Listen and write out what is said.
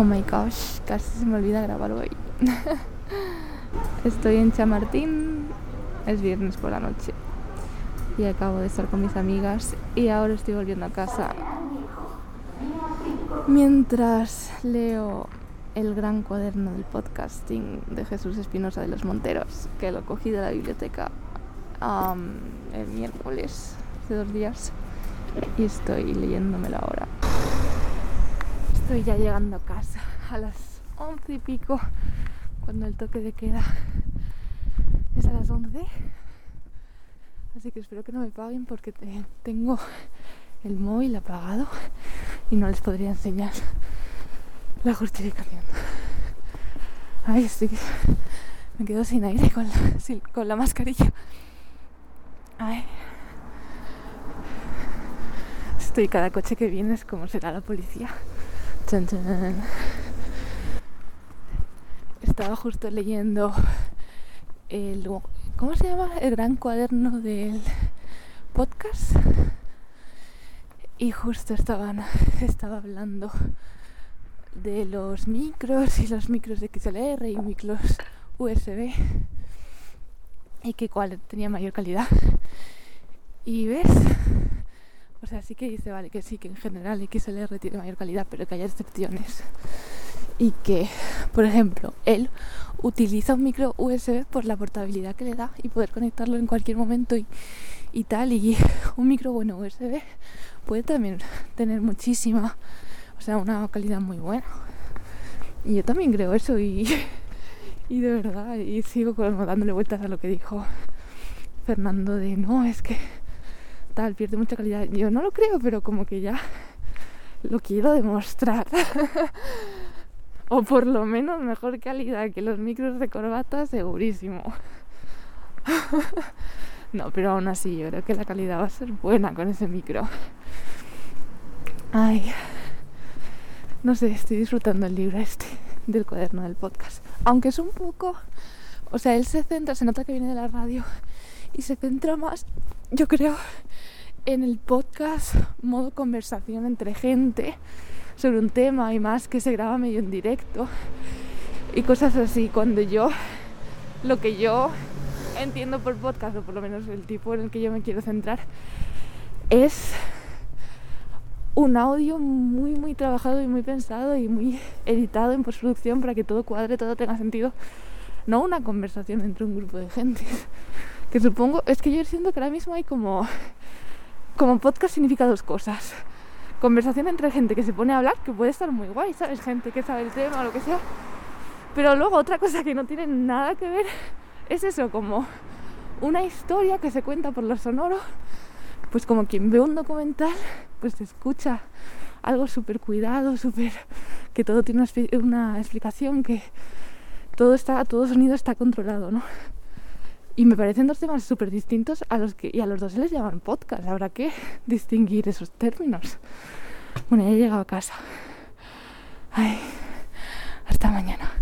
Oh my gosh, casi se me olvida grabar hoy. Estoy en Chamartín, es viernes por la noche y acabo de estar con mis amigas y ahora estoy volviendo a casa mientras leo el gran cuaderno del podcasting de Jesús Espinosa de los Monteros que lo cogí de la biblioteca el miércoles hace dos días y estoy leyéndomelo ahora. Estoy ya llegando a casa a las once y pico cuando el toque de queda es a las once. Así que espero que no me paguen porque tengo el móvil apagado y no les podría enseñar la justificación. Ay, estoy. Me quedo sin aire con la, con la mascarilla. Ay. Estoy cada coche que viene es como será la policía. Estaba justo leyendo el. ¿Cómo se llama? El gran cuaderno del podcast. Y justo estaban, estaba hablando de los micros y los micros de XLR y micros USB y que cuál tenía mayor calidad. Y ves, o sea, sí que dice, vale, que sí, que en general XLR tiene mayor calidad, pero que hay excepciones. Y que, por ejemplo, él utiliza un micro USB por la portabilidad que le da y poder conectarlo en cualquier momento y, tal. Y un micro bueno USB puede también tener muchísima, o sea, una calidad muy buena. Y yo también creo eso y, y de verdad, y sigo dándole vueltas a lo que dijo Fernando de no, es que tal, pierde mucha calidad. Yo no lo creo, pero como que ya lo quiero demostrar. o por lo menos mejor calidad que los micros de corbata, segurísimo. no, pero aún así yo creo que la calidad va a ser buena con ese micro. Ay, no sé, estoy disfrutando el libro este del cuaderno del podcast. Aunque es un poco, o sea, él se centra, se nota que viene de la radio y se centra más, yo creo, en el podcast modo conversación entre gente sobre un tema y más que se graba medio en directo y cosas así. Cuando yo, lo que yo entiendo por podcast, o por lo menos el tipo en el que yo me quiero centrar, es un audio muy, muy trabajado y muy pensado y muy editado en postproducción para que todo cuadre, todo tenga sentido. No una conversación entre un grupo de gente. Que supongo, es que yo siento que ahora mismo hay como como podcast significa dos cosas. Conversación entre gente que se pone a hablar, que puede estar muy guay, ¿sabes? Gente que sabe el tema o lo que sea. Pero luego otra cosa que no tiene nada que ver es eso, como una historia que se cuenta por lo sonoro. Pues como quien ve un documental, pues escucha algo súper cuidado, súper... que todo tiene una, explicación, que todo está, todo sonido está controlado, ¿no? Y me parecen dos temas súper distintos a los que y a los dos se les llaman podcast. Habrá que distinguir esos términos. Bueno, ya he llegado a casa. Ay, hasta mañana.